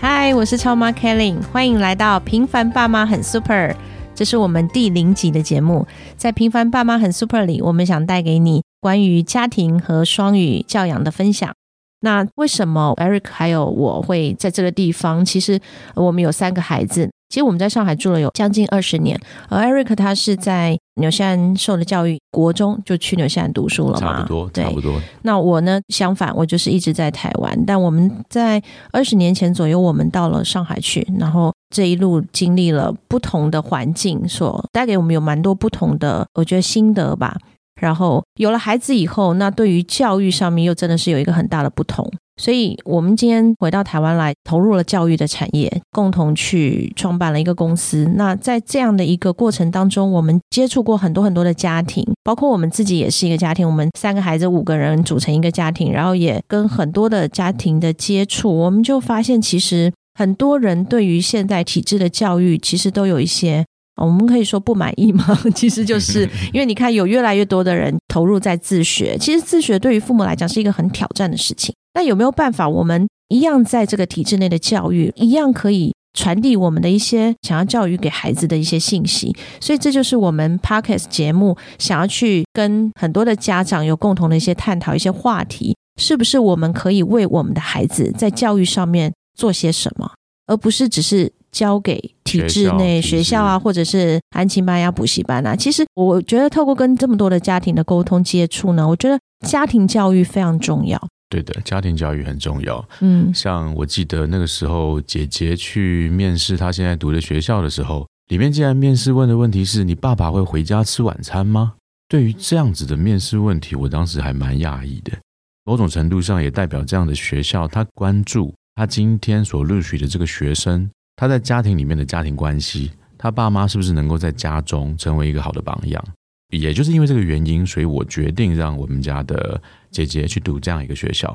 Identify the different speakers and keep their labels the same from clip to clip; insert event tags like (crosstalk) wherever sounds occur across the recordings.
Speaker 1: 嗨，我是超妈 Kelly，欢迎来到平凡爸妈很 super。这是我们第零集的节目，在《平凡爸妈很 super》里，我们想带给你关于家庭和双语教养的分享。那为什么 Eric 还有我会在这个地方？其实我们有三个孩子。其实我们在上海住了有将近二十年，而 Eric 他是在纽西兰受的教育，国中就去纽西兰读书了
Speaker 2: 嘛，差不多，差不多。
Speaker 1: 那我呢，相反，我就是一直在台湾。但我们在二十年前左右，我们到了上海去，然后这一路经历了不同的环境，所带给我们有蛮多不同的，我觉得心得吧。然后有了孩子以后，那对于教育上面又真的是有一个很大的不同。所以，我们今天回到台湾来，投入了教育的产业，共同去创办了一个公司。那在这样的一个过程当中，我们接触过很多很多的家庭，包括我们自己也是一个家庭。我们三个孩子，五个人组成一个家庭，然后也跟很多的家庭的接触，我们就发现，其实很多人对于现在体制的教育，其实都有一些。我们可以说不满意吗？(laughs) 其实就是 (laughs) 因为你看，有越来越多的人投入在自学。其实自学对于父母来讲是一个很挑战的事情。那有没有办法，我们一样在这个体制内的教育，一样可以传递我们的一些想要教育给孩子的一些信息？所以这就是我们 Podcast 节目想要去跟很多的家长有共同的一些探讨一些话题，是不是我们可以为我们的孩子在教育上面做些什么，而不是只是。交给体制内学校啊，或者是安亲班呀、补习班啊。其实我觉得，透过跟这么多的家庭的沟通接触呢，我觉得家庭教育非常重要。
Speaker 2: 对的，家庭教育很重要。嗯，像我记得那个时候，姐姐去面试她现在读的学校的时候，里面竟然面试问的问题是：你爸爸会回家吃晚餐吗？对于这样子的面试问题，我当时还蛮讶异的。某种程度上也代表这样的学校，他关注他今天所录取的这个学生。他在家庭里面的家庭关系，他爸妈是不是能够在家中成为一个好的榜样？也就是因为这个原因，所以我决定让我们家的姐姐去读这样一个学校，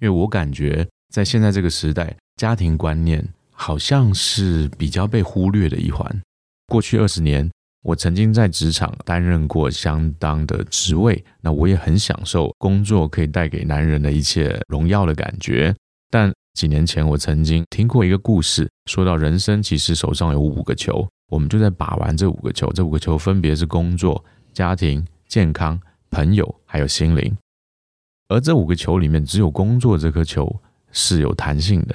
Speaker 2: 因为我感觉在现在这个时代，家庭观念好像是比较被忽略的一环。过去二十年，我曾经在职场担任过相当的职位，那我也很享受工作可以带给男人的一切荣耀的感觉，但。几年前，我曾经听过一个故事，说到人生其实手上有五个球，我们就在把玩这五个球。这五个球分别是工作、家庭、健康、朋友，还有心灵。而这五个球里面，只有工作这颗球是有弹性的。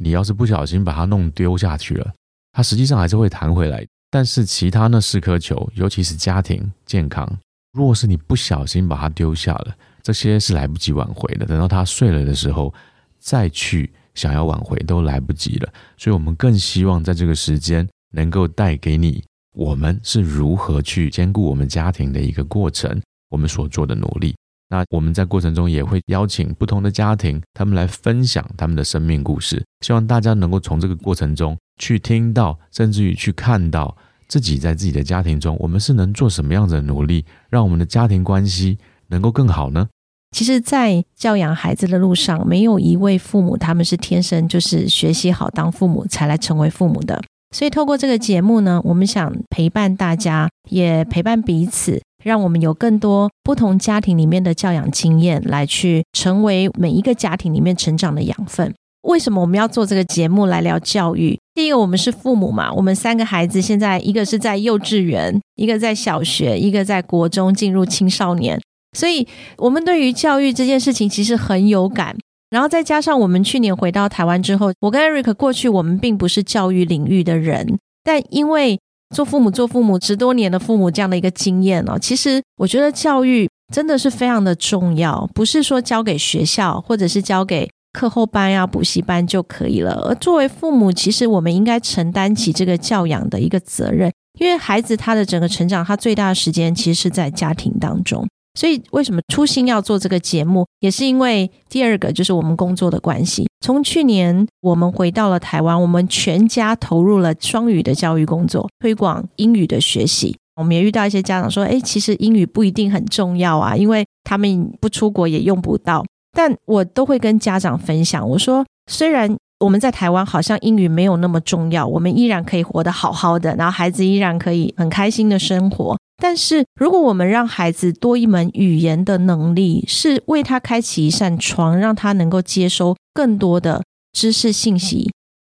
Speaker 2: 你要是不小心把它弄丢下去了，它实际上还是会弹回来。但是其他那四颗球，尤其是家庭、健康，如果是你不小心把它丢下了，这些是来不及挽回的。等到它碎了的时候，再去。想要挽回都来不及了，所以我们更希望在这个时间能够带给你，我们是如何去兼顾我们家庭的一个过程，我们所做的努力。那我们在过程中也会邀请不同的家庭，他们来分享他们的生命故事，希望大家能够从这个过程中去听到，甚至于去看到自己在自己的家庭中，我们是能做什么样的努力，让我们的家庭关系能够更好呢？
Speaker 1: 其实，在教养孩子的路上，没有一位父母他们是天生就是学习好当父母才来成为父母的。所以，透过这个节目呢，我们想陪伴大家，也陪伴彼此，让我们有更多不同家庭里面的教养经验，来去成为每一个家庭里面成长的养分。为什么我们要做这个节目来聊教育？第一个，我们是父母嘛，我们三个孩子现在一个是在幼稚园，一个在小学，一个在国中，进入青少年。所以，我们对于教育这件事情其实很有感。然后再加上我们去年回到台湾之后，我跟 Eric 过去我们并不是教育领域的人，但因为做父母、做父母十多年的父母这样的一个经验哦，其实我觉得教育真的是非常的重要，不是说交给学校或者是交给课后班呀、补习班就可以了。而作为父母，其实我们应该承担起这个教养的一个责任，因为孩子他的整个成长，他最大的时间其实是在家庭当中。所以为什么初心要做这个节目，也是因为第二个就是我们工作的关系。从去年我们回到了台湾，我们全家投入了双语的教育工作，推广英语的学习。我们也遇到一些家长说：“哎，其实英语不一定很重要啊，因为他们不出国也用不到。”但我都会跟家长分享，我说：“虽然我们在台湾好像英语没有那么重要，我们依然可以活得好好的，然后孩子依然可以很开心的生活。但是如果我们让孩子多一门语言的能力，是为他开启一扇窗，让他能够接收更多的知识信息。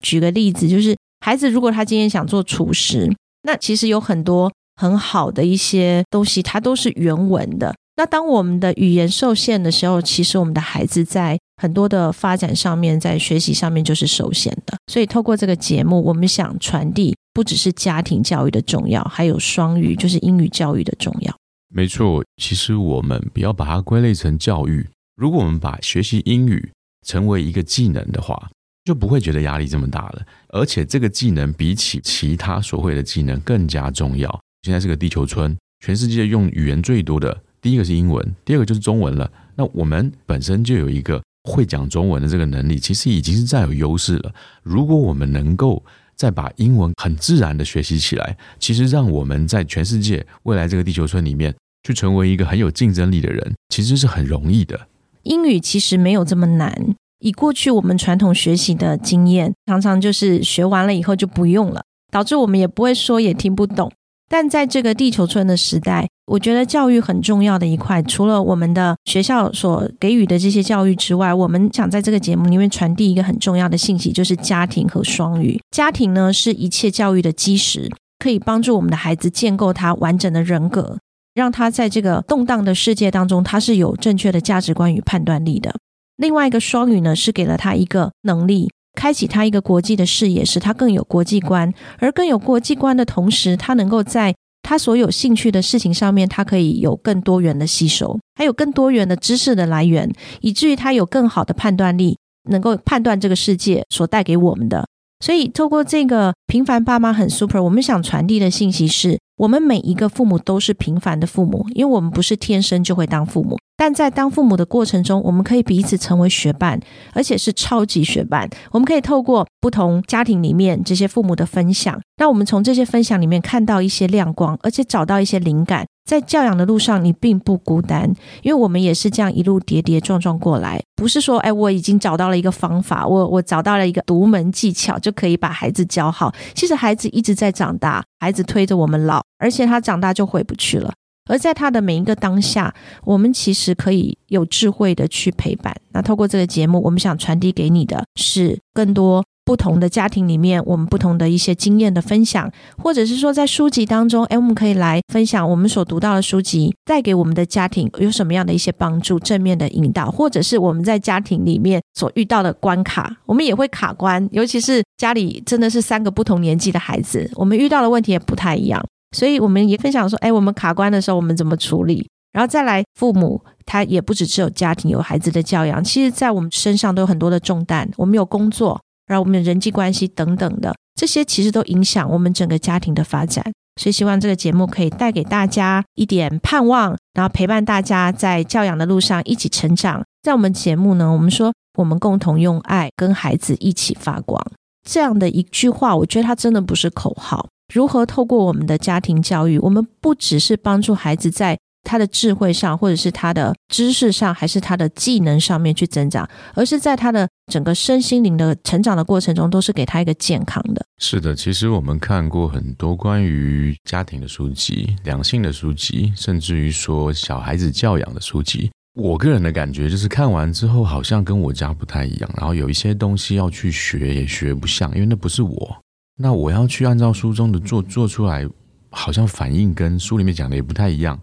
Speaker 1: 举个例子，就是孩子如果他今天想做厨师，那其实有很多。”很好的一些东西，它都是原文的。那当我们的语言受限的时候，其实我们的孩子在很多的发展上面，在学习上面就是受限的。所以透过这个节目，我们想传递不只是家庭教育的重要，还有双语，就是英语教育的重要。
Speaker 2: 没错，其实我们不要把它归类成教育。如果我们把学习英语成为一个技能的话，就不会觉得压力这么大了。而且这个技能比起其他所会的技能更加重要。现在是个地球村，全世界用语言最多的第一个是英文，第二个就是中文了。那我们本身就有一个会讲中文的这个能力，其实已经是占有优势了。如果我们能够再把英文很自然的学习起来，其实让我们在全世界未来这个地球村里面去成为一个很有竞争力的人，其实是很容易的。
Speaker 1: 英语其实没有这么难，以过去我们传统学习的经验，常常就是学完了以后就不用了，导致我们也不会说，也听不懂。但在这个地球村的时代，我觉得教育很重要的一块，除了我们的学校所给予的这些教育之外，我们想在这个节目里面传递一个很重要的信息，就是家庭和双语。家庭呢是一切教育的基石，可以帮助我们的孩子建构他完整的人格，让他在这个动荡的世界当中，他是有正确的价值观与判断力的。另外一个双语呢，是给了他一个能力。开启他一个国际的视野，使他更有国际观，而更有国际观的同时，他能够在他所有兴趣的事情上面，他可以有更多元的吸收，还有更多元的知识的来源，以至于他有更好的判断力，能够判断这个世界所带给我们的。所以，透过这个平凡爸妈很 super，我们想传递的信息是：我们每一个父母都是平凡的父母，因为我们不是天生就会当父母。但在当父母的过程中，我们可以彼此成为学伴，而且是超级学伴。我们可以透过不同家庭里面这些父母的分享，让我们从这些分享里面看到一些亮光，而且找到一些灵感。在教养的路上，你并不孤单，因为我们也是这样一路跌跌撞撞过来。不是说，哎，我已经找到了一个方法，我我找到了一个独门技巧，就可以把孩子教好。其实孩子一直在长大，孩子推着我们老，而且他长大就回不去了。而在他的每一个当下，我们其实可以有智慧的去陪伴。那透过这个节目，我们想传递给你的是更多不同的家庭里面，我们不同的一些经验的分享，或者是说在书籍当中，哎，我们可以来分享我们所读到的书籍带给我们的家庭有什么样的一些帮助、正面的引导，或者是我们在家庭里面所遇到的关卡，我们也会卡关，尤其是家里真的是三个不同年纪的孩子，我们遇到的问题也不太一样。所以我们也分享说，哎，我们卡关的时候，我们怎么处理？然后再来，父母他也不只是有家庭、有孩子的教养，其实在我们身上都有很多的重担。我们有工作，然后我们的人际关系等等的，这些其实都影响我们整个家庭的发展。所以希望这个节目可以带给大家一点盼望，然后陪伴大家在教养的路上一起成长。在我们节目呢，我们说我们共同用爱跟孩子一起发光，这样的一句话，我觉得它真的不是口号。如何透过我们的家庭教育，我们不只是帮助孩子在他的智慧上，或者是他的知识上，还是他的技能上面去增长，而是在他的整个身心灵的成长的过程中，都是给他一个健康的。
Speaker 2: 是的，其实我们看过很多关于家庭的书籍、两性的书籍，甚至于说小孩子教养的书籍。我个人的感觉就是看完之后，好像跟我家不太一样，然后有一些东西要去学也学不像，因为那不是我。那我要去按照书中的做做出来，好像反应跟书里面讲的也不太一样。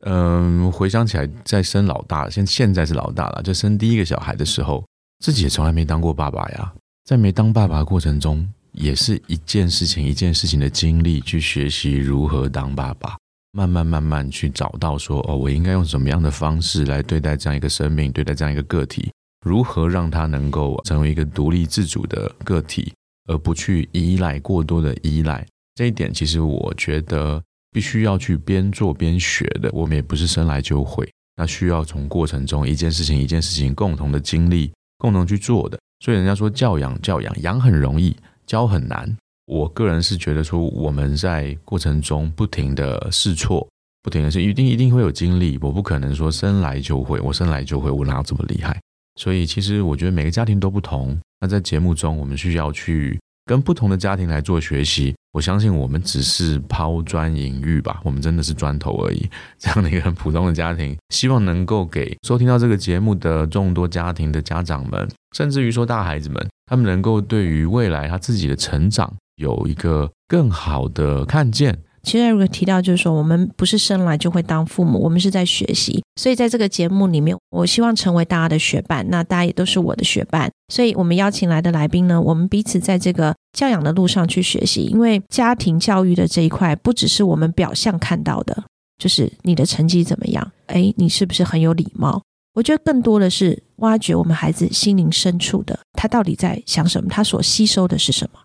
Speaker 2: 嗯，回想起来，在生老大，现现在是老大了，就生第一个小孩的时候，自己也从来没当过爸爸呀。在没当爸爸的过程中，也是一件事情一件事情的经历，去学习如何当爸爸，慢慢慢慢去找到说，哦，我应该用什么样的方式来对待这样一个生命，对待这样一个个体，如何让他能够成为一个独立自主的个体。而不去依赖过多的依赖，这一点其实我觉得必须要去边做边学的，我们也不是生来就会，那需要从过程中一件事情一件事情共同的经历，共同去做的。所以人家说教养教养养很容易，教很难。我个人是觉得说我们在过程中不停的试错，不停的是一定一定会有经历，我不可能说生来就会，我生来就会，我哪有这么厉害？所以其实我觉得每个家庭都不同。那在节目中，我们需要去。跟不同的家庭来做学习，我相信我们只是抛砖引玉吧，我们真的是砖头而已。这样的一个很普通的家庭，希望能够给收听到这个节目的众多家庭的家长们，甚至于说大孩子们，他们能够对于未来他自己的成长有一个更好的看见。
Speaker 1: 其实如果提到，就是说我们不是生来就会当父母，我们是在学习。所以在这个节目里面，我希望成为大家的学伴，那大家也都是我的学伴。所以我们邀请来的来宾呢，我们彼此在这个教养的路上去学习。因为家庭教育的这一块，不只是我们表象看到的，就是你的成绩怎么样，哎，你是不是很有礼貌？我觉得更多的是挖掘我们孩子心灵深处的，他到底在想什么，他所吸收的是什么，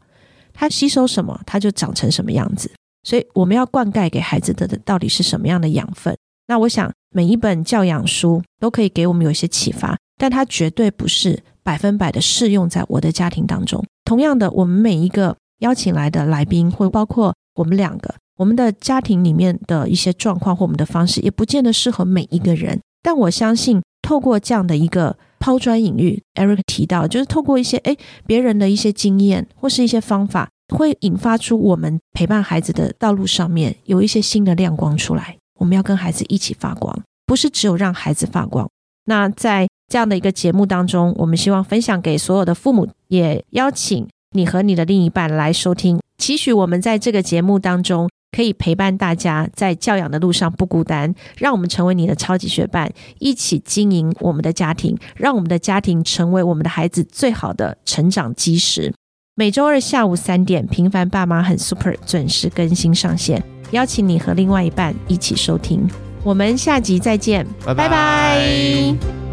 Speaker 1: 他吸收什么，他就长成什么样子。所以我们要灌溉给孩子的到底是什么样的养分？那我想每一本教养书都可以给我们有一些启发，但它绝对不是百分百的适用在我的家庭当中。同样的，我们每一个邀请来的来宾，或包括我们两个，我们的家庭里面的一些状况或我们的方式，也不见得适合每一个人。但我相信，透过这样的一个抛砖引玉，Eric 提到，就是透过一些诶别人的一些经验或是一些方法。会引发出我们陪伴孩子的道路上面有一些新的亮光出来。我们要跟孩子一起发光，不是只有让孩子发光。那在这样的一个节目当中，我们希望分享给所有的父母，也邀请你和你的另一半来收听。期许我们在这个节目当中可以陪伴大家在教养的路上不孤单，让我们成为你的超级学伴，一起经营我们的家庭，让我们的家庭成为我们的孩子最好的成长基石。每周二下午三点，平凡爸妈很 super 准时更新上线，邀请你和另外一半一起收听。我们下集再见，
Speaker 2: 拜拜。